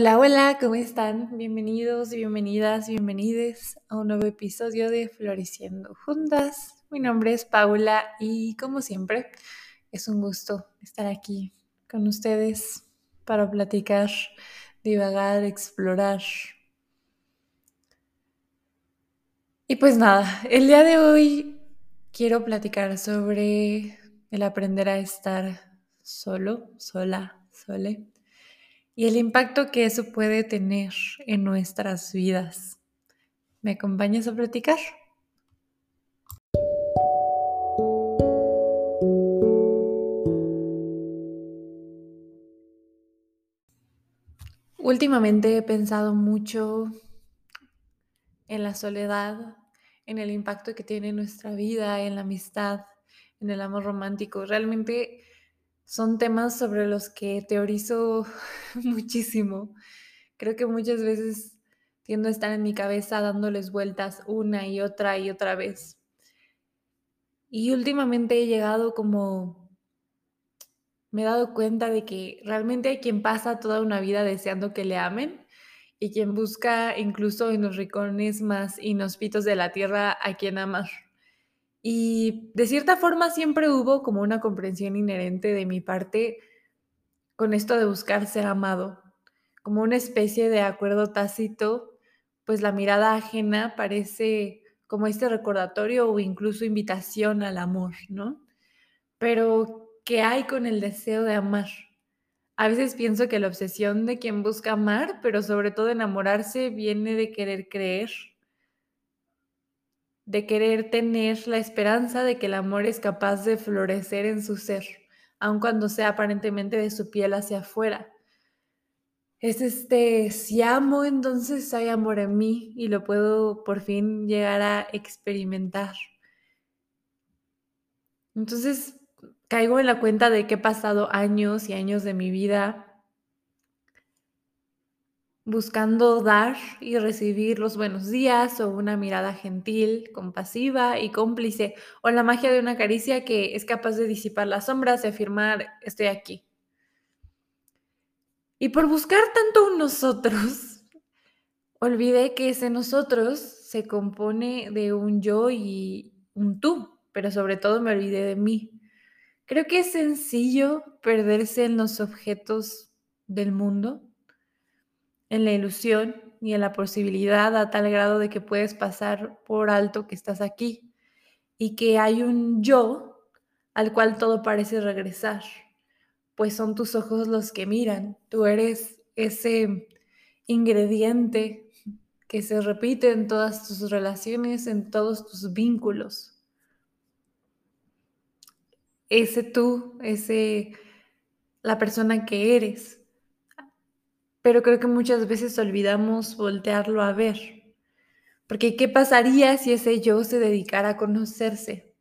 Hola, hola, ¿cómo están? Bienvenidos, bienvenidas, bienvenides a un nuevo episodio de Floreciendo Juntas. Mi nombre es Paula y como siempre es un gusto estar aquí con ustedes para platicar, divagar, explorar. Y pues nada, el día de hoy quiero platicar sobre el aprender a estar solo, sola, sole y el impacto que eso puede tener en nuestras vidas. ¿Me acompañas a platicar? Últimamente he pensado mucho en la soledad, en el impacto que tiene en nuestra vida, en la amistad, en el amor romántico. Realmente son temas sobre los que teorizo muchísimo. Creo que muchas veces tiendo a estar en mi cabeza dándoles vueltas una y otra y otra vez. Y últimamente he llegado como, me he dado cuenta de que realmente hay quien pasa toda una vida deseando que le amen y quien busca incluso en los rincones más inhóspitos de la tierra a quien amar. Y de cierta forma siempre hubo como una comprensión inherente de mi parte con esto de buscar ser amado, como una especie de acuerdo tácito, pues la mirada ajena parece como este recordatorio o incluso invitación al amor, ¿no? Pero, ¿qué hay con el deseo de amar? A veces pienso que la obsesión de quien busca amar, pero sobre todo enamorarse, viene de querer creer, de querer tener la esperanza de que el amor es capaz de florecer en su ser, aun cuando sea aparentemente de su piel hacia afuera. Es este, si amo, entonces hay amor en mí y lo puedo por fin llegar a experimentar. Entonces caigo en la cuenta de que he pasado años y años de mi vida buscando dar y recibir los buenos días o una mirada gentil, compasiva y cómplice, o la magia de una caricia que es capaz de disipar las sombras y afirmar estoy aquí. Y por buscar tanto un nosotros, olvidé que ese nosotros se compone de un yo y un tú, pero sobre todo me olvidé de mí. Creo que es sencillo perderse en los objetos del mundo en la ilusión y en la posibilidad a tal grado de que puedes pasar por alto que estás aquí y que hay un yo al cual todo parece regresar, pues son tus ojos los que miran, tú eres ese ingrediente que se repite en todas tus relaciones, en todos tus vínculos. Ese tú, ese la persona que eres pero creo que muchas veces olvidamos voltearlo a ver. Porque ¿qué pasaría si ese yo se dedicara a conocerse?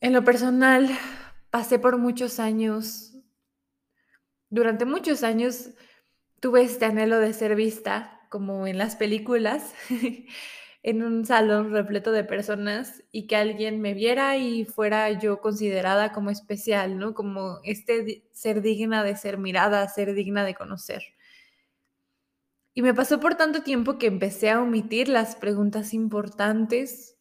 En lo personal, pasé por muchos años, durante muchos años tuve este anhelo de ser vista, como en las películas, en un salón repleto de personas y que alguien me viera y fuera yo considerada como especial, ¿no? Como este ser digna de ser mirada, ser digna de conocer. Y me pasó por tanto tiempo que empecé a omitir las preguntas importantes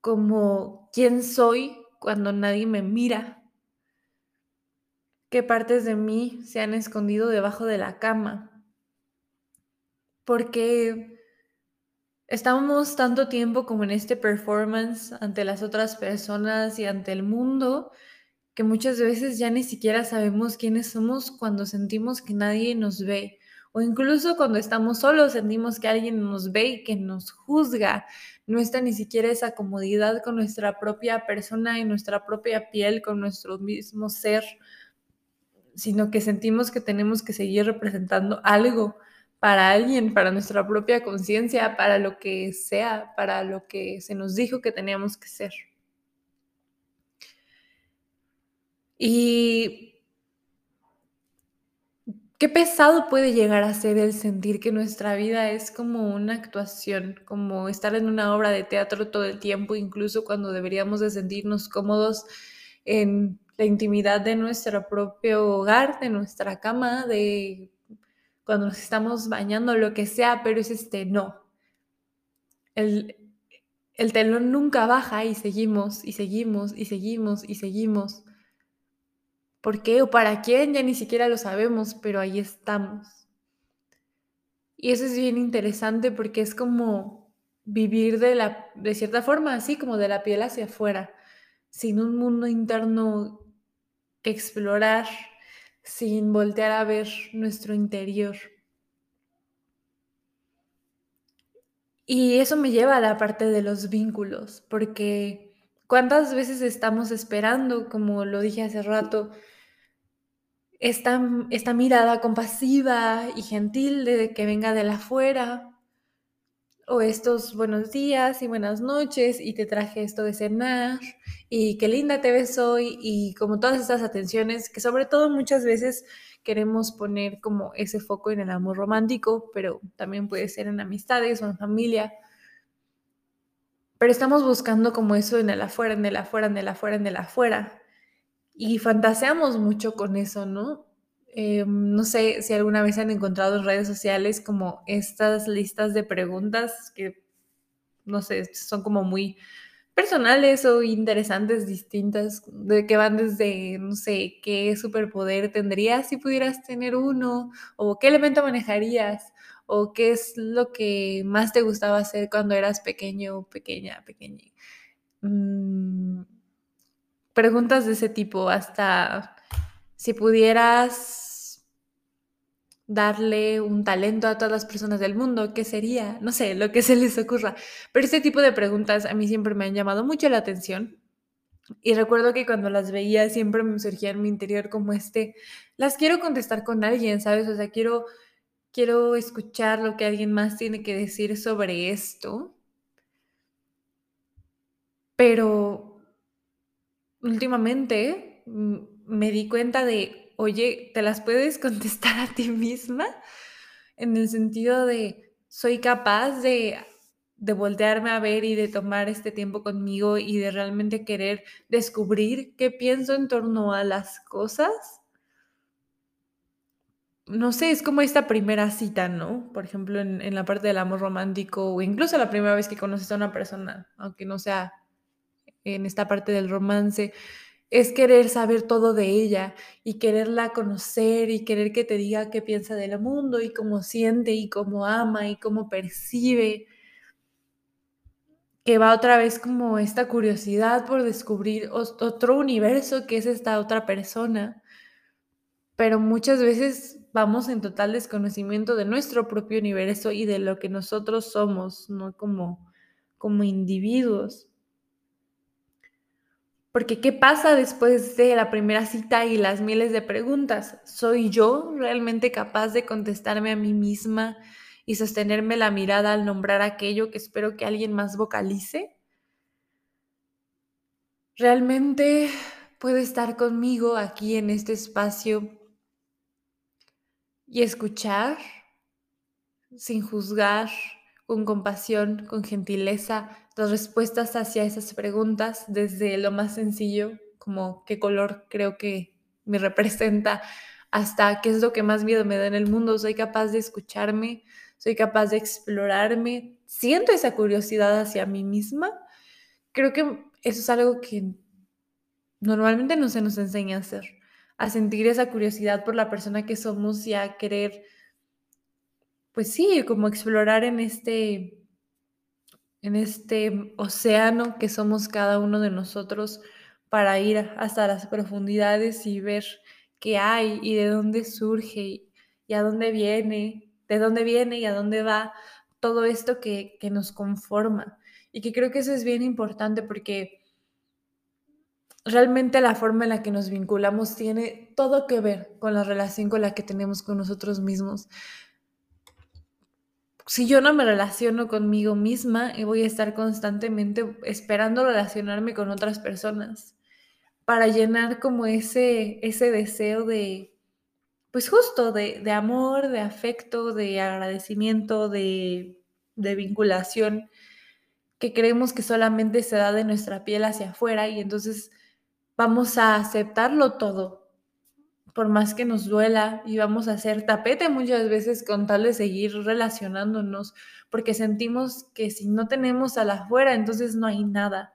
como ¿quién soy cuando nadie me mira? ¿Qué partes de mí se han escondido debajo de la cama? Porque Estamos tanto tiempo como en este performance ante las otras personas y ante el mundo que muchas veces ya ni siquiera sabemos quiénes somos cuando sentimos que nadie nos ve o incluso cuando estamos solos sentimos que alguien nos ve y que nos juzga. No está ni siquiera esa comodidad con nuestra propia persona y nuestra propia piel, con nuestro mismo ser, sino que sentimos que tenemos que seguir representando algo para alguien, para nuestra propia conciencia, para lo que sea, para lo que se nos dijo que teníamos que ser. Y qué pesado puede llegar a ser el sentir que nuestra vida es como una actuación, como estar en una obra de teatro todo el tiempo, incluso cuando deberíamos de sentirnos cómodos en la intimidad de nuestro propio hogar, de nuestra cama, de cuando nos estamos bañando, lo que sea, pero es este no. El, el telón nunca baja y seguimos y seguimos y seguimos y seguimos. ¿Por qué o para quién? Ya ni siquiera lo sabemos, pero ahí estamos. Y eso es bien interesante porque es como vivir de, la, de cierta forma, así como de la piel hacia afuera, sin un mundo interno que explorar, sin voltear a ver nuestro interior. Y eso me lleva a la parte de los vínculos, porque cuántas veces estamos esperando, como lo dije hace rato, esta, esta mirada compasiva y gentil de que venga de la afuera, o estos buenos días y buenas noches, y te traje esto de cenar, y qué linda te ves hoy, y como todas estas atenciones que sobre todo muchas veces queremos poner como ese foco en el amor romántico, pero también puede ser en amistades o en familia. Pero estamos buscando como eso en el afuera, en el afuera, en el afuera, en el afuera. Y fantaseamos mucho con eso, ¿no? Eh, no sé si alguna vez han encontrado en redes sociales como estas listas de preguntas que, no sé, son como muy personales o interesantes, distintas, de que van desde, no sé, qué superpoder tendrías si pudieras tener uno, o qué elemento manejarías, o qué es lo que más te gustaba hacer cuando eras pequeño, pequeña, pequeña. Mm, preguntas de ese tipo, hasta si pudieras darle un talento a todas las personas del mundo, ¿qué sería? No sé, lo que se les ocurra. Pero este tipo de preguntas a mí siempre me han llamado mucho la atención. Y recuerdo que cuando las veía siempre me surgía en mi interior como este, las quiero contestar con alguien, ¿sabes? O sea, quiero, quiero escuchar lo que alguien más tiene que decir sobre esto. Pero últimamente mm, me di cuenta de oye, ¿te las puedes contestar a ti misma? En el sentido de, soy capaz de, de voltearme a ver y de tomar este tiempo conmigo y de realmente querer descubrir qué pienso en torno a las cosas. No sé, es como esta primera cita, ¿no? Por ejemplo, en, en la parte del amor romántico o incluso la primera vez que conoces a una persona, aunque no sea en esta parte del romance, es querer saber todo de ella y quererla conocer y querer que te diga qué piensa del mundo y cómo siente y cómo ama y cómo percibe. Que va otra vez como esta curiosidad por descubrir otro universo que es esta otra persona. Pero muchas veces vamos en total desconocimiento de nuestro propio universo y de lo que nosotros somos, no como, como individuos. Porque ¿qué pasa después de la primera cita y las miles de preguntas? ¿Soy yo realmente capaz de contestarme a mí misma y sostenerme la mirada al nombrar aquello que espero que alguien más vocalice? ¿Realmente puedo estar conmigo aquí en este espacio y escuchar sin juzgar, con compasión, con gentileza, las respuestas hacia esas preguntas, desde lo más sencillo, como qué color creo que me representa, hasta qué es lo que más miedo me da en el mundo. Soy capaz de escucharme, soy capaz de explorarme, siento esa curiosidad hacia mí misma. Creo que eso es algo que normalmente no se nos enseña a hacer, a sentir esa curiosidad por la persona que somos y a querer pues sí, como explorar en este, en este océano que somos cada uno de nosotros para ir hasta las profundidades y ver qué hay y de dónde surge y, a dónde viene, de dónde viene y a dónde va todo esto que, que nos conforma. Y que creo que eso es bien importante porque realmente la forma en la que nos vinculamos tiene todo que ver con la relación con la que tenemos con nosotros mismos si yo no me relaciono conmigo misma, eh, voy a estar constantemente esperando relacionarme con otras personas para llenar como ese, ese deseo de, pues justo, de, de amor, de afecto, de agradecimiento, de, de vinculación, que creemos que solamente se da de nuestra piel hacia afuera y entonces vamos a aceptarlo todo, por más que nos duela, y vamos a hacer tapete muchas veces con tal de seguir relacionándonos, porque sentimos que si no tenemos a la afuera, entonces no hay nada,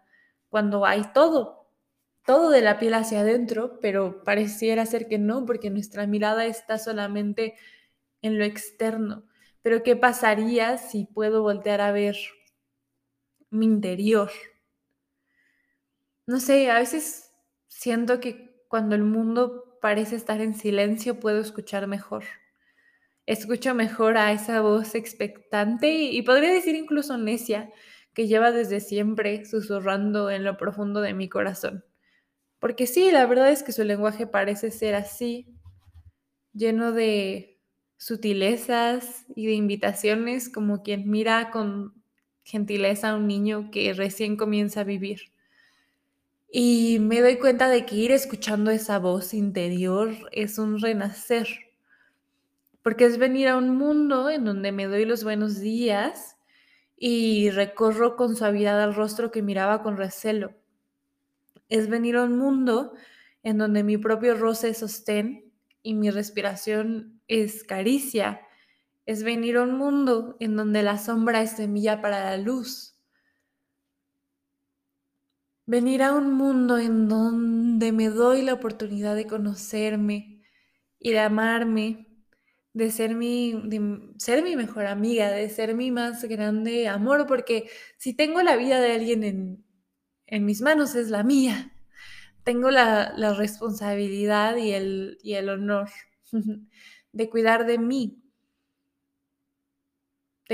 cuando hay todo, todo de la piel hacia adentro, pero pareciera ser que no, porque nuestra mirada está solamente en lo externo. Pero ¿qué pasaría si puedo voltear a ver mi interior? No sé, a veces siento que cuando el mundo parece estar en silencio puedo escuchar mejor. Escucho mejor a esa voz expectante y, podría decir incluso necia que lleva desde siempre susurrando en lo profundo de mi corazón. Porque sí, la verdad es que su lenguaje parece ser así, lleno de sutilezas y de invitaciones como quien mira con gentileza a un niño que recién comienza a vivir. Y me doy cuenta de que ir escuchando esa voz interior es un renacer, porque es venir a un mundo en donde me doy los buenos días y recorro con suavidad al rostro que miraba con recelo. Es venir a un mundo en donde mi propio roce sostén y mi respiración es caricia, es venir a un mundo en donde la sombra es semilla para la luz. Venir a un mundo en donde me doy la oportunidad de conocerme y de amarme, de ser mi, ser mi mejor amiga, de ser mi más grande amor, porque si tengo la vida de alguien en, en mis manos es la mía. Tengo la, responsabilidad y el, y el honor de cuidar de mí,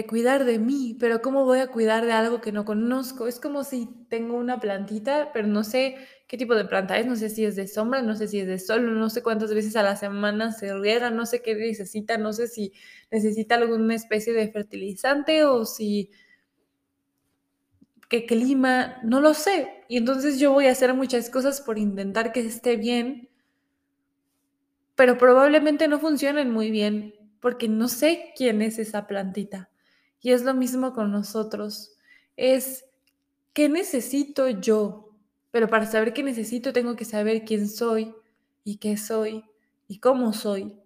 cuidar de mí, pero ¿cómo voy a cuidar de algo que no conozco? Es como si tengo una plantita, pero no sé qué tipo de planta es, no sé si es de sombra, no sé si es de sol, no sé cuántas veces a la semana se riega, no sé qué necesita, no sé si necesita alguna especie de fertilizante o si qué clima, no lo sé. Y entonces yo voy a hacer muchas cosas por intentar que esté bien, pero probablemente no funcionen muy bien porque no sé quién es esa plantita. Y es lo mismo con nosotros. Es, ¿qué necesito yo? Pero para saber qué necesito tengo que saber quién soy y qué soy y cómo soy.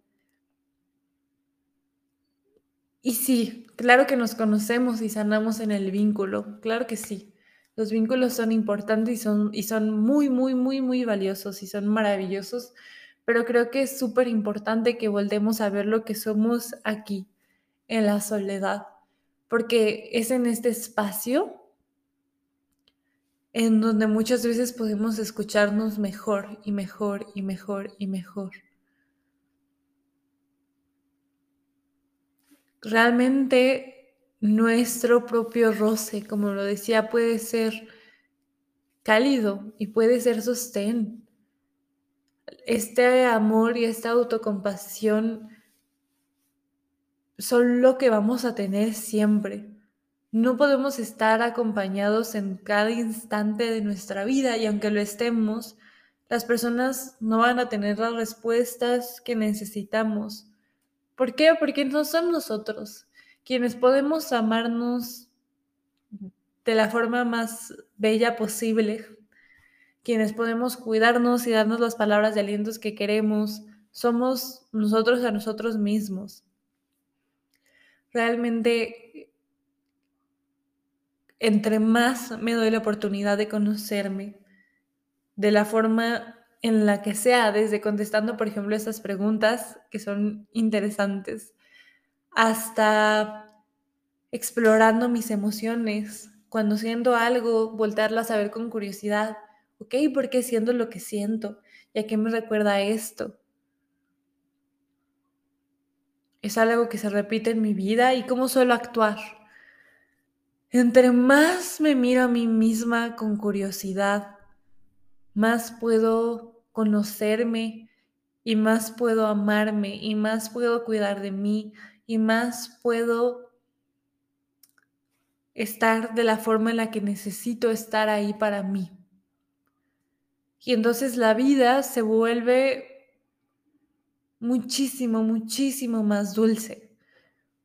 Y sí, claro que nos conocemos y sanamos en el vínculo, claro que sí. Los vínculos son importantes y son, y son muy, muy, muy, muy valiosos y son maravillosos, pero creo que es súper importante que volvemos a ver lo que somos aquí, en la soledad, porque es en este espacio en donde muchas veces podemos escucharnos mejor y mejor y mejor y mejor. realmente nuestro propio roce, como lo decía, puede ser cálido y puede ser sostén. Este amor y esta autocompasión son lo que vamos a tener siempre. No podemos estar acompañados en cada instante de nuestra vida y aunque lo estemos, las personas no van a tener las respuestas que necesitamos ¿Por qué? Porque no son nosotros quienes podemos amarnos de la forma más bella posible, quienes podemos cuidarnos y darnos las palabras de alientos que queremos, somos nosotros a nosotros mismos. Realmente, entre más me doy la oportunidad de conocerme de la forma en la que sea, desde contestando, por ejemplo, estas preguntas que son interesantes, hasta explorando mis emociones, cuando siento algo, voltearlas a ver con curiosidad, ¿ok? ¿Por qué siento lo que siento? ¿Y a qué me recuerda esto? ¿Es algo que se repite en mi vida? ¿Y cómo suelo actuar? Entre más me miro a mí misma con curiosidad, más puedo conocerme y más puedo amarme y más puedo cuidar de mí y más puedo estar de la forma en la que necesito estar ahí para mí. Y entonces la vida se vuelve muchísimo, muchísimo más dulce,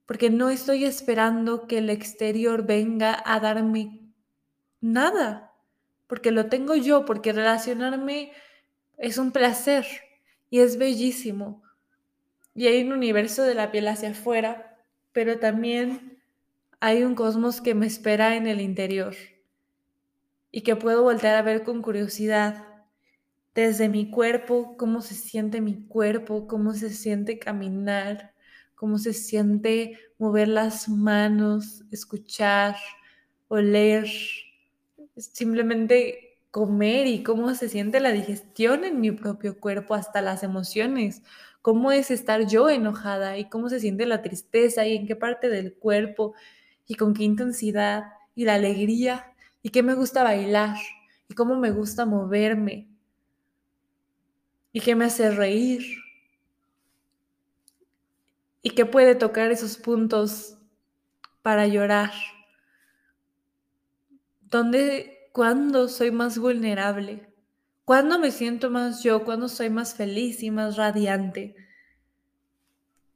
porque no estoy esperando que el exterior venga a darme nada, porque lo tengo yo, porque relacionarme es un placer y es bellísimo. Y hay un universo de la piel hacia afuera, pero también hay un cosmos que me espera en el interior y que puedo voltear a ver con curiosidad desde mi cuerpo, cómo se siente mi cuerpo, cómo se siente caminar, cómo se siente mover las manos, escuchar, oler, simplemente comer y cómo se siente la digestión en mi propio cuerpo, hasta las emociones, cómo es estar yo enojada y cómo se siente la tristeza y en qué parte del cuerpo y con qué intensidad y la alegría y qué me gusta bailar y cómo me gusta moverme y qué me hace reír y qué puede tocar esos puntos para llorar. ¿Dónde, cuándo soy más vulnerable? ¿Cuándo me siento más yo? ¿Cuándo soy más feliz y más radiante?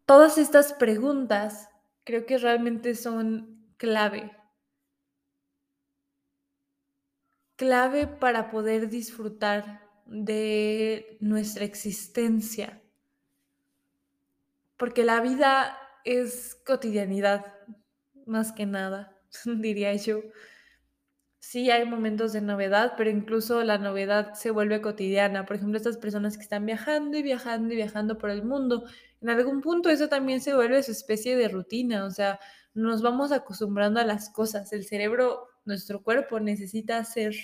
Todas estas preguntas creo que realmente son clave. Clave para poder disfrutar de nuestra existencia. Porque la vida es cotidianidad, más que nada, diría yo. Sí hay momentos de novedad, pero incluso la novedad se vuelve cotidiana. Por ejemplo, estas personas que están viajando y viajando y viajando por el mundo, en algún punto eso también se vuelve su especie de rutina, o sea, nos vamos acostumbrando a las cosas. El cerebro, nuestro cuerpo necesita hacer,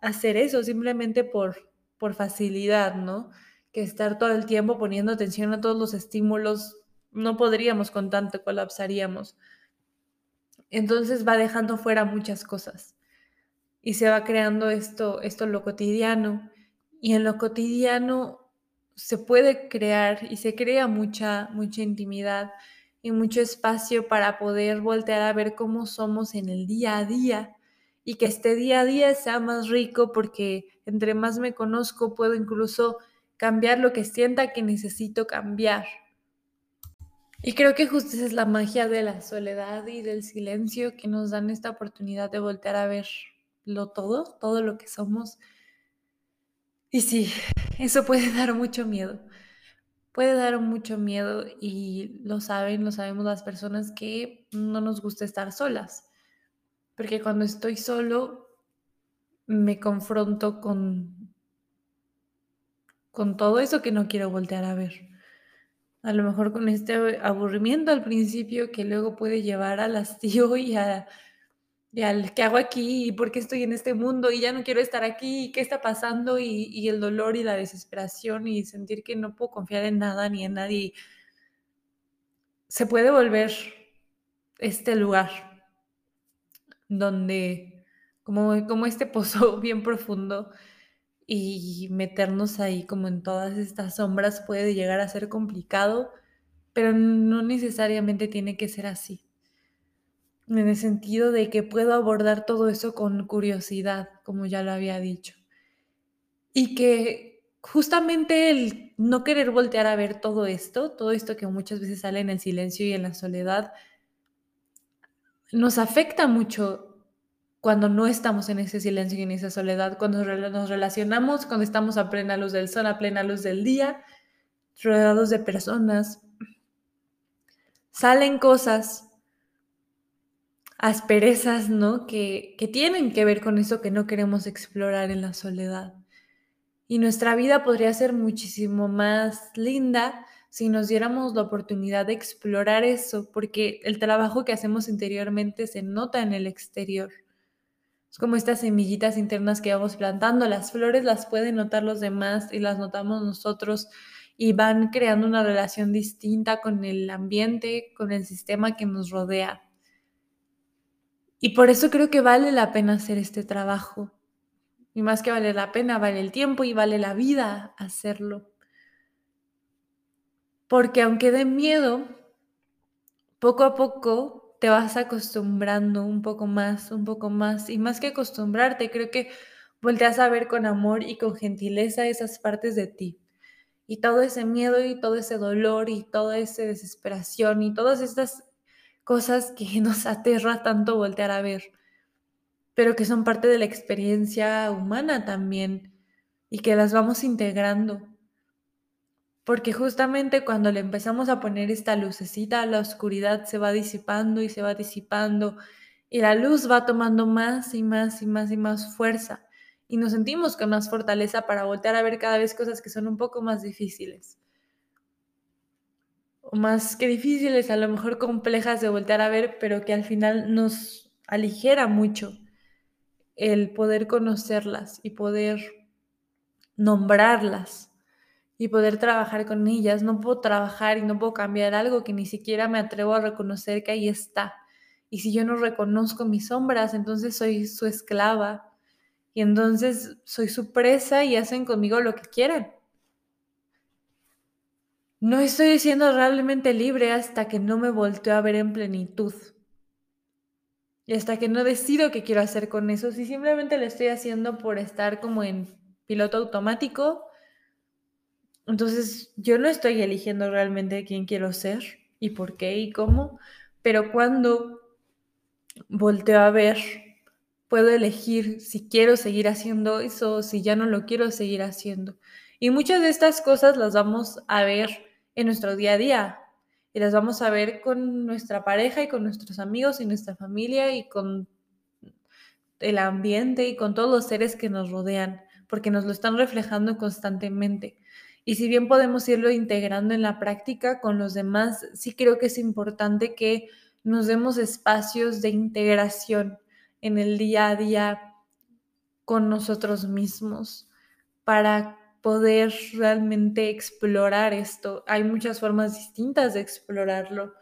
hacer eso simplemente por, por facilidad, ¿no? Que estar todo el tiempo poniendo atención a todos los estímulos, no podríamos con tanto, colapsaríamos. Entonces va dejando fuera muchas cosas y se va creando esto, esto lo cotidiano. Y en lo cotidiano se puede crear y se crea mucha, mucha intimidad y mucho espacio para poder voltear a ver cómo somos en el día a día y que este día a día sea más rico porque entre más me conozco puedo incluso cambiar lo que sienta que necesito cambiar. Y creo que justo esa es la magia de la soledad y del silencio que nos dan esta oportunidad de voltear a ver lo todo, todo lo que somos. Y sí, eso puede dar mucho miedo. Puede dar mucho miedo y lo saben, lo sabemos las personas que no nos gusta estar solas porque cuando estoy solo me confronto con, con todo eso que no quiero voltear a ver. A lo mejor con este aburrimiento al principio que luego puede llevar al hastío y, a, al qué hago aquí y por qué estoy en este mundo y ya no quiero estar aquí y qué está pasando y el dolor y la desesperación y sentir que no puedo confiar en nada ni en nadie. Se puede volver este lugar donde como, como este pozo bien profundo y meternos ahí como en todas estas sombras puede llegar a ser complicado, pero no necesariamente tiene que ser así. En el sentido de que puedo abordar todo eso con curiosidad, como ya lo había dicho. Y que justamente el no querer voltear a ver todo esto, todo esto que muchas veces sale en el silencio y en la soledad, nos afecta mucho cuando no estamos en ese silencio y en esa soledad, cuando nos relacionamos, cuando estamos a plena luz del sol, a plena luz del día, rodeados de personas. Salen cosas, asperezas, ¿no? Que, que tienen que ver con eso que no queremos explorar en la soledad. Y nuestra vida podría ser muchísimo más linda si nos diéramos la oportunidad de explorar eso, porque el trabajo que hacemos interiormente se nota en el exterior. Es como estas semillitas internas que vamos plantando, las flores las pueden notar los demás y las notamos nosotros y van creando una relación distinta con el ambiente, con el sistema que nos rodea. Y por eso creo que vale la pena hacer este trabajo. Y más que vale la pena, vale el tiempo y vale la vida hacerlo. Porque aunque dé miedo, poco a poco te vas acostumbrando un poco más, un poco más. Y más que acostumbrarte, creo que volteas a ver con amor y con gentileza esas partes de ti. Y todo ese miedo y todo ese dolor y toda esa desesperación y todas estas cosas que nos aterra tanto voltear a ver, pero que son parte de la experiencia humana también y que las vamos integrando. Porque justamente cuando le empezamos a poner esta lucecita, la oscuridad se va disipando y se va disipando y la luz va tomando más y más y más y más fuerza y nos sentimos con más fortaleza para voltear a ver cada vez cosas que son un poco más difíciles. O más que difíciles, a lo mejor complejas de voltear a ver, pero que al final nos aligera mucho el poder conocerlas y poder nombrarlas y poder trabajar con ellas. No puedo trabajar y no puedo cambiar algo que ni siquiera me atrevo a reconocer que ahí está. Y si yo no reconozco mis sombras, entonces soy su esclava y entonces soy su presa y hacen conmigo lo que quieran. No estoy siendo realmente libre hasta que no me volteo a ver en plenitud. Y hasta que no decido qué quiero hacer con eso. Si simplemente lo estoy haciendo por estar como en piloto automático, entonces yo no estoy eligiendo realmente quién quiero ser y por qué y cómo. Pero cuando volteo a ver puedo elegir si quiero seguir haciendo eso o si ya no lo quiero seguir haciendo. Y muchas de estas cosas las vamos a ver en nuestro día a día y las vamos a ver con nuestra pareja y con nuestros amigos y nuestra familia y con el ambiente y con todos los seres que nos rodean, porque nos lo están reflejando constantemente. Y si bien podemos irlo integrando en la práctica con los demás, sí creo que es importante que nos demos espacios de integración en el día a día con nosotros mismos para poder realmente explorar esto. Hay muchas formas distintas de explorarlo,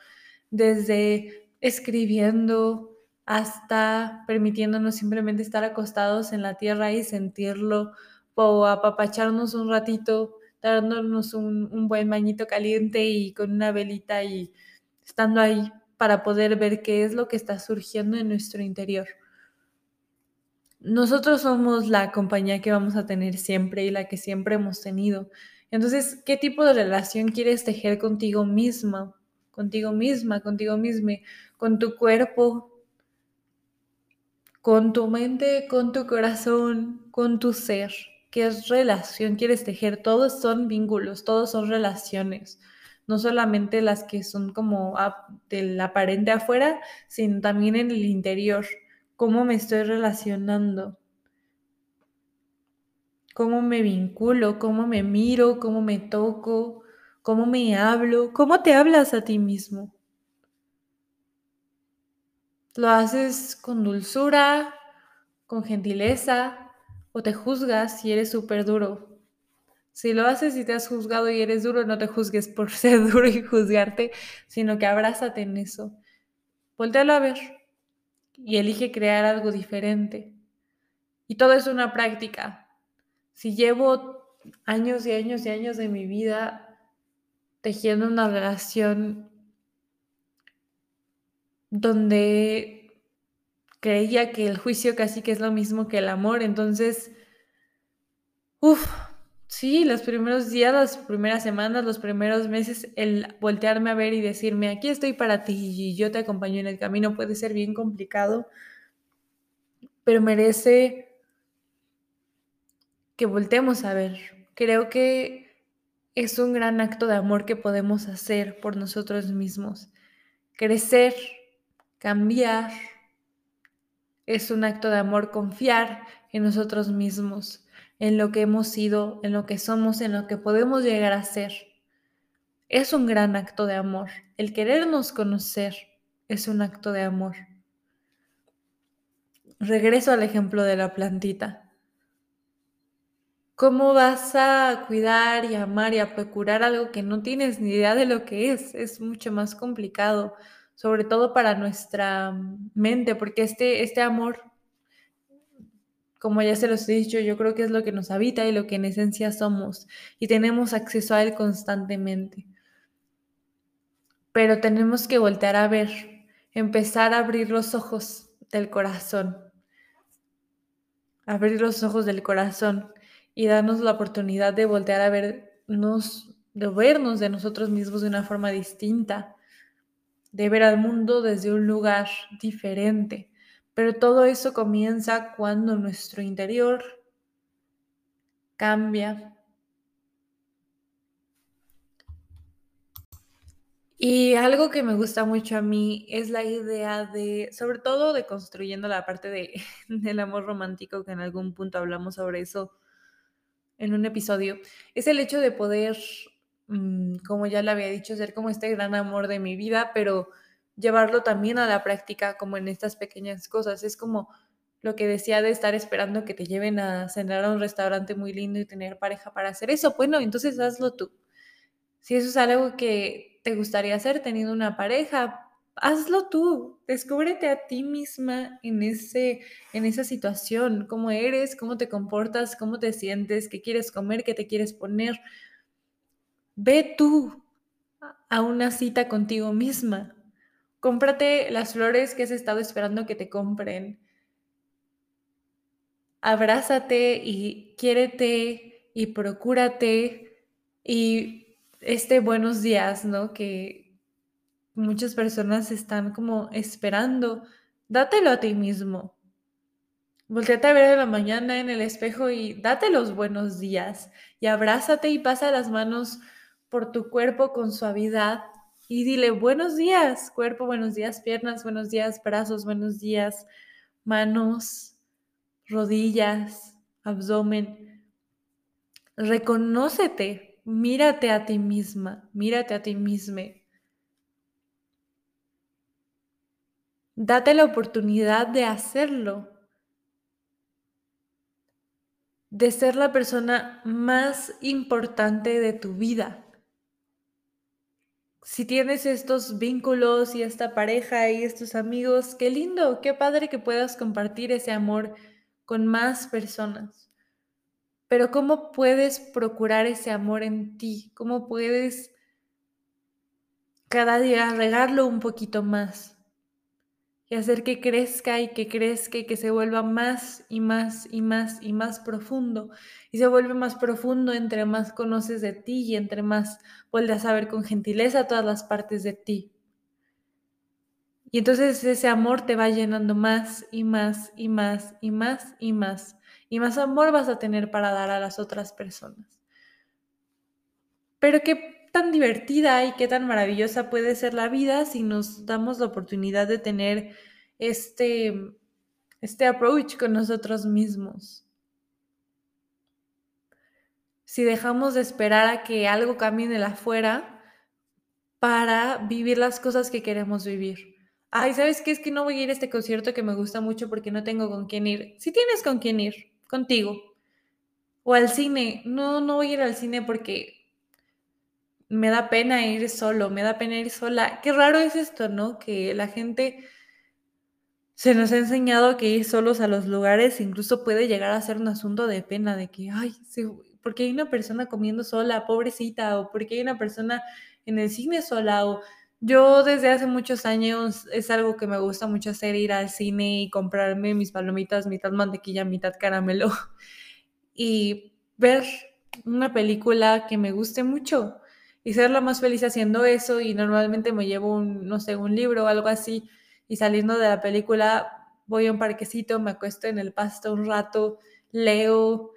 desde escribiendo hasta permitiéndonos simplemente estar acostados en la tierra y sentirlo, o apapacharnos un ratito, dándonos un, un buen bañito caliente y con una velita y estando ahí para poder ver qué es lo que está surgiendo en nuestro interior nosotros somos la compañía que vamos a tener siempre y la que siempre hemos tenido. Entonces, ¿qué tipo de relación quieres tejer contigo misma, contigo misma, contigo misma, con tu cuerpo, con tu mente, con tu corazón, con tu ser? ¿Qué es relación quieres tejer? Todos son vínculos, todos son relaciones. No solamente las que son como del aparente afuera, sino también en el interior cómo me estoy relacionando, cómo me vinculo, cómo me miro, cómo me toco, cómo me hablo, cómo te hablas a ti mismo. ¿Lo haces con dulzura, con gentileza o te juzgas si eres súper duro? Si lo haces y te has juzgado y eres duro, no te juzgues por ser duro y juzgarte, sino que abrázate en eso. Voltealo a ver y elige crear algo diferente. Y todo es una práctica. Si llevo años y años y años de mi vida tejiendo una relación donde creía que el juicio casi que es lo mismo que el amor, entonces, uff, sí, los primeros días, las primeras semanas, los primeros meses, el voltearme a ver y decirme, aquí estoy para ti y yo te acompaño en el camino puede ser bien complicado, pero merece que voltemos a ver. Creo que es un gran acto de amor que podemos hacer por nosotros mismos. Crecer, cambiar, es un acto de amor confiar en nosotros mismos en lo que hemos sido, en lo que somos, en lo que podemos llegar a ser. Es un gran acto de amor. El querernos conocer es un acto de amor. Regreso al ejemplo de la plantita. ¿Cómo vas a cuidar y amar y a procurar algo que no tienes ni idea de lo que es? Es mucho más complicado, sobre todo para nuestra mente, porque este, este amor como ya se los he dicho, yo creo que es lo que nos habita y lo que en esencia somos y tenemos acceso a él constantemente. Pero tenemos que voltear a ver, empezar a abrir los ojos del corazón, abrir los ojos del corazón y darnos la oportunidad de voltear a vernos, de vernos de nosotros mismos de una forma distinta, de ver al mundo desde un lugar diferente pero todo eso comienza cuando nuestro interior cambia. Y algo que me gusta mucho a mí es la idea de, sobre todo de construyendo la parte de, del amor romántico, que en algún punto hablamos sobre eso en un episodio, es el hecho de poder, como ya le había dicho, ser como este gran amor de mi vida, pero llevarlo también a la práctica como en estas pequeñas cosas. Es como lo que decía de estar esperando que te lleven a cenar a un restaurante muy lindo y tener pareja para hacer eso. Bueno, entonces hazlo tú. Si eso es algo que te gustaría hacer teniendo una pareja, hazlo tú. Descúbrete a ti misma en, ese, en esa situación, cómo eres, cómo te comportas, cómo te sientes, qué quieres comer, qué te quieres poner. Ve tú a una cita contigo misma. Cómprate las flores que has estado esperando que te compren. Abrázate y quiérete y procúrate y este buenos días, ¿no? Que muchas personas están como esperando. Dátelo a ti mismo. Volteate a ver en la mañana en el espejo y date los buenos días y abrázate y pasa las manos por tu cuerpo con suavidad y dile buenos días, cuerpo, buenos días, piernas, buenos días, brazos, buenos días, manos, rodillas, abdomen. Reconócete, mírate a ti misma, mírate a ti misma. Date la oportunidad de hacerlo, de ser la persona más importante de tu vida si tienes estos vínculos y esta pareja y estos amigos, qué lindo, qué padre que puedas compartir ese amor con más personas. Pero ¿cómo puedes procurar ese amor en ti? ¿Cómo puedes cada día regarlo un poquito más? Y hacer que crezca y que crezca y que se vuelva más y más y más y más profundo. Y se vuelve más profundo entre más conoces de ti y entre más vuelves a ver con gentileza todas las partes de ti. Y entonces ese amor te va llenando más y más y más y más y más. Y más amor vas a tener para dar a las otras personas. Pero qué tan divertida y qué tan maravillosa puede ser la vida si nos damos la oportunidad de tener este, este approach con nosotros mismos. Si dejamos de esperar a que algo cambie el afuera para vivir las cosas que queremos vivir. Ay, ¿sabes qué? Es que no voy a ir a este concierto que me gusta mucho porque no tengo con quién ir. Si tienes con quién ir, contigo. O al cine. No, no voy a ir al cine porque me da pena ir solo, me da pena ir sola. Qué raro es esto, ¿no? Que la gente se nos ha enseñado que ir solos a los lugares incluso puede llegar a ser un asunto de pena, de que, ay, porque hay una persona comiendo sola, pobrecita, o porque hay una persona en el cine sola, o yo desde hace muchos años es algo que me gusta mucho hacer, ir al cine y comprarme mis palomitas, mitad mantequilla, mitad caramelo, y ver una película que me guste mucho y ser la más feliz haciendo eso y normalmente me llevo un, no sé, un libro o algo así y saliendo de la película voy a un parquecito, me acuesto en el pasto un rato, leo,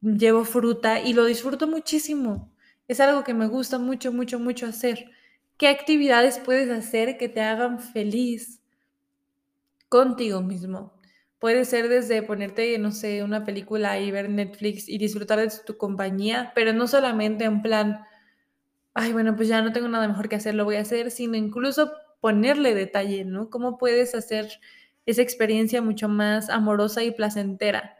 llevo fruta y lo disfruto muchísimo. Es algo que me gusta mucho, mucho, mucho hacer. ¿Qué actividades puedes hacer que te hagan feliz contigo mismo? Puede ser desde ponerte, no sé, una película y ver Netflix y disfrutar de tu compañía, pero no solamente en plan, ay, bueno, pues ya no tengo nada mejor que hacer, lo voy a hacer, sino incluso ponerle detalle, ¿no? ¿Cómo puedes hacer esa experiencia mucho más amorosa y placentera?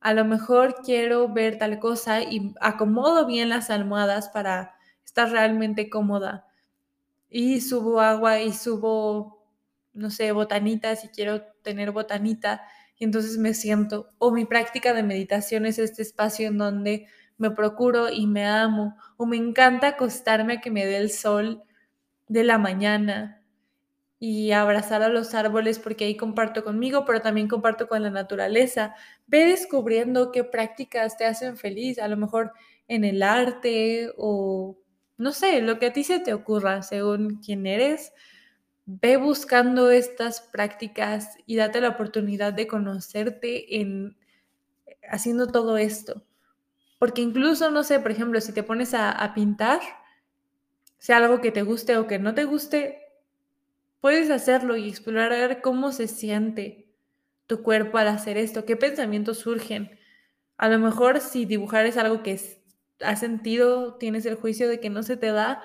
A lo mejor quiero ver tal cosa y acomodo bien las almohadas para estar realmente cómoda. Y subo agua y subo, no sé, botanita si quiero tener botanita y entonces me siento, o mi práctica de meditación es este espacio en donde me procuro y me amo, o me encanta acostarme a que me dé el sol de la mañana y abrazar a los árboles porque ahí comparto conmigo, pero también comparto con la naturaleza. Ve descubriendo qué prácticas te hacen feliz, a lo mejor en el arte o no sé, lo que a ti se te ocurra según quién eres Ve buscando estas prácticas y date la oportunidad de conocerte en, haciendo todo esto. Porque incluso, no sé, por ejemplo, si te pones a, a pintar, sea algo que te guste o que no te guste, puedes hacerlo y explorar cómo se siente tu cuerpo al hacer esto, qué pensamientos surgen. A lo mejor si dibujar es algo que has sentido, tienes el juicio de que no se te da,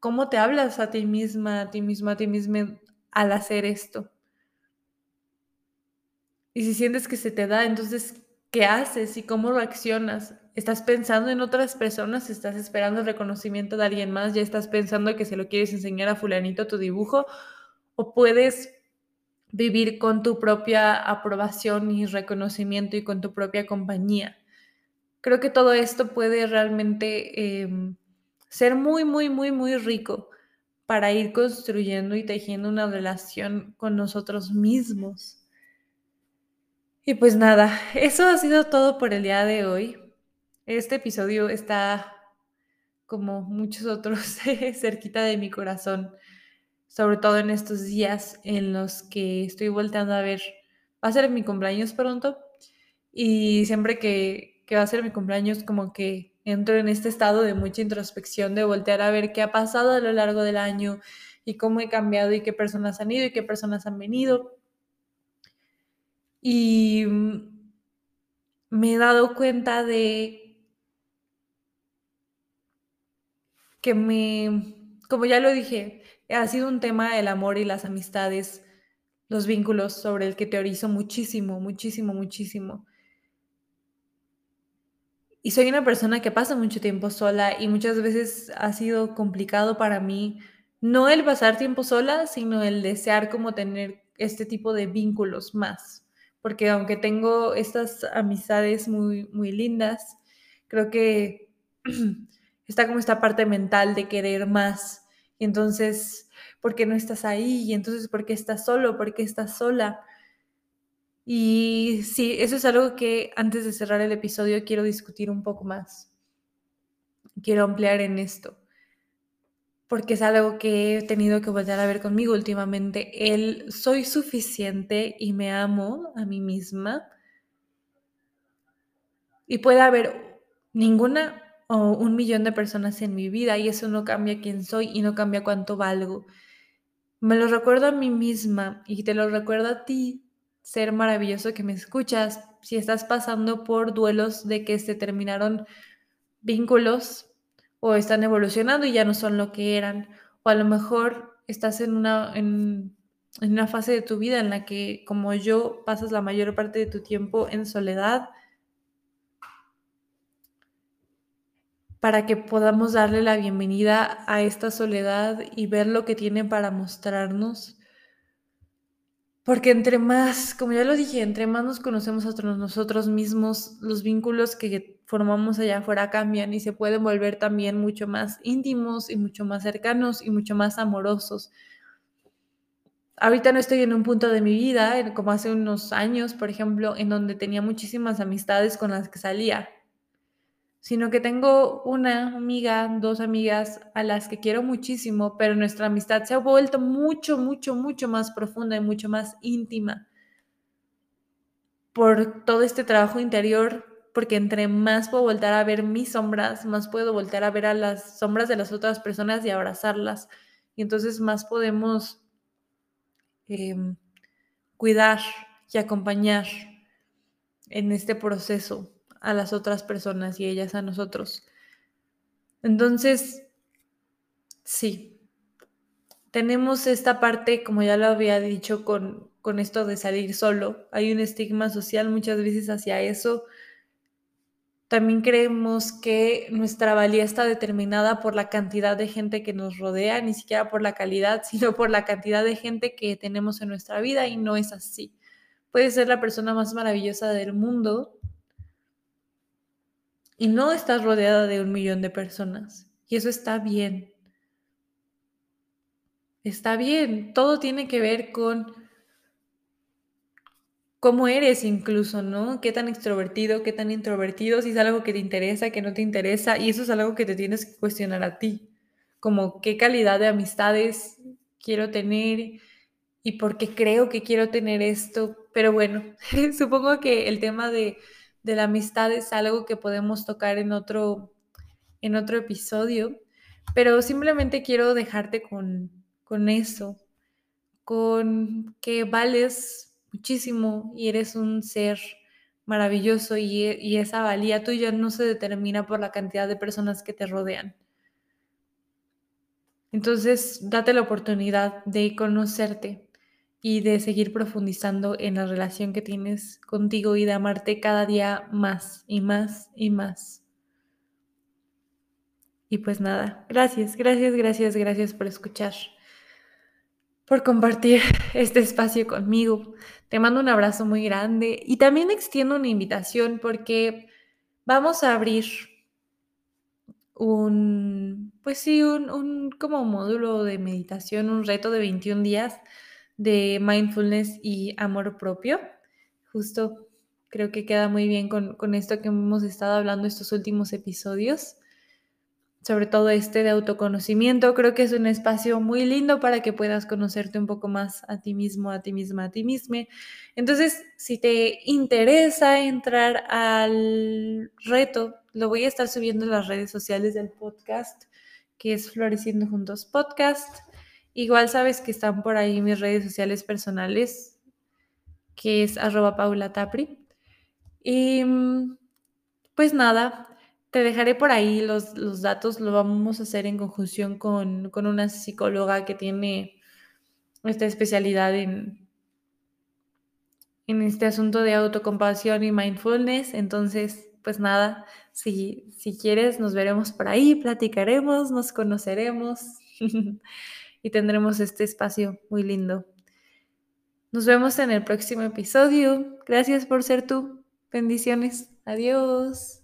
¿cómo te hablas a ti misma, a ti misma, a ti misma al hacer esto? Y si sientes que se te da, entonces, ¿qué haces y cómo reaccionas? ¿Estás pensando en otras personas? ¿Estás esperando el reconocimiento de alguien más? ¿Ya estás pensando que se lo quieres enseñar a fulanito tu dibujo? ¿O puedes vivir con tu propia aprobación y reconocimiento y con tu propia compañía? Creo que todo esto puede realmente em, ser muy, muy, muy, muy rico para ir construyendo y tejiendo una relación con nosotros mismos. Y pues nada, eso ha sido todo por el día de hoy. Este episodio está, como muchos otros, cerquita de mi corazón, sobre todo en estos días en los que estoy volteando a ver, va a ser mi cumpleaños pronto y siempre que, que va a ser mi cumpleaños como que entro en este estado de mucha introspección, de voltear a ver qué ha pasado a lo largo del año y cómo he cambiado y qué personas han ido y qué personas han venido. Y mm, me he dado cuenta de que me, como ya lo dije, ha sido un tema el amor y las amistades, los vínculos sobre el que teorizo muchísimo, muchísimo, muchísimo. Y soy una persona que pasa mucho tiempo sola y muchas veces ha sido complicado para mí no el pasar tiempo sola, sino el desear como tener este tipo de vínculos más. Porque aunque tengo estas amistades muy, muy lindas, creo que está como esta parte mental de querer más. Entonces, ¿por qué no estás ahí? Entonces, ¿por qué estás solo? ¿Por qué estás sola? Y sí, eso es algo que antes de cerrar el episodio quiero discutir un poco más. Quiero ampliar en esto. Porque es algo que he tenido que volver a ver conmigo últimamente. El soy suficiente y me amo a mí misma. Y puede haber ninguna o un millón de personas en mi vida y eso no cambia quién soy y no cambia cuánto valgo. Me lo recuerdo a mí misma y te lo recuerdo a ti, ser maravilloso que me escuchas, si estás pasando por duelos de que se terminaron vínculos o están evolucionando y ya no son lo que eran, o a lo mejor estás en una, en, en una fase de tu vida en la que, como yo, pasas la mayor parte de tu tiempo en soledad para que podamos darle la bienvenida a esta soledad y ver lo que tiene para mostrarnos. Porque entre más, como ya lo dije, entre más nos conocemos a nosotros mismos, los vínculos que formamos allá afuera cambian y se pueden volver también mucho más íntimos y mucho más cercanos y mucho más amorosos. Ahorita no estoy en un punto de mi vida, como hace unos años, por ejemplo, en donde tenía muchísimas amistades con las que salía sino que tengo una amiga, dos amigas a las que quiero muchísimo, pero nuestra amistad se ha vuelto mucho, mucho, mucho más profunda y mucho más íntima por todo este trabajo interior, porque entre más puedo voltar a ver mis sombras, más puedo voltar a ver a las sombras de las otras personas y abrazarlas, y entonces más podemos em, cuidar y acompañar en este proceso a las otras personas y ellas a nosotros. Entonces, sí, tenemos esta parte, como ya lo había dicho, con, con esto de salir solo. Hay un estigma social muchas veces hacia eso. También creemos que nuestra valía está determinada por la cantidad de gente que nos rodea, ni siquiera por la calidad, sino por la cantidad de gente que tenemos en nuestra vida y no es así. Puedes ser la persona más maravillosa del mundo, y no estás rodeada de un millón de personas. Y eso está bien. Está bien. Todo tiene que ver con cómo eres incluso, ¿no? Qué tan extrovertido, qué tan introvertido, si es algo que te interesa, que no te interesa. Y eso es algo que te tienes que cuestionar a ti. Como qué calidad de amistades quiero tener y por qué creo que quiero tener esto. Pero bueno, supongo que el tema de de la amistad es algo que podemos tocar en otro, en otro episodio, pero simplemente quiero dejarte con, con eso, con que vales muchísimo y eres un ser maravilloso y, y, esa valía tuya no se determina por la cantidad de personas que te rodean. Entonces, date la oportunidad de conocerte y de seguir profundizando en la relación que tienes contigo y de amarte cada día más y más y más. Y pues nada, gracias, gracias, gracias, gracias por escuchar, por compartir este espacio conmigo. Te mando un abrazo muy grande y también extiendo una invitación porque vamos a abrir un, pues sí, un, un como módulo de meditación, un reto de 21 días de mindfulness y amor propio. Justo creo que queda muy bien con, con esto que hemos estado hablando estos últimos episodios sobre todo este de autoconocimiento. Creo que es un espacio muy lindo para que puedas conocerte un poco más a ti mismo, a ti misma, a ti misma. Entonces, si te interesa entrar al reto, lo voy a estar subiendo en las redes sociales del podcast, que es Floreciendo Juntos Podcast. Igual sabes que están por ahí mis redes sociales personales, que es arroba Paula Tapri. Y pues nada, te dejaré por ahí los, los, datos, lo vamos a hacer en conjunción con, con una psicóloga que tiene esta especialidad en, en este asunto de autocompasión y mindfulness. Entonces, pues nada, si, si quieres, nos veremos por ahí, platicaremos, nos conoceremos y tendremos este espacio muy lindo. Nos vemos en el próximo episodio. Gracias por ser tú. Bendiciones. Adiós.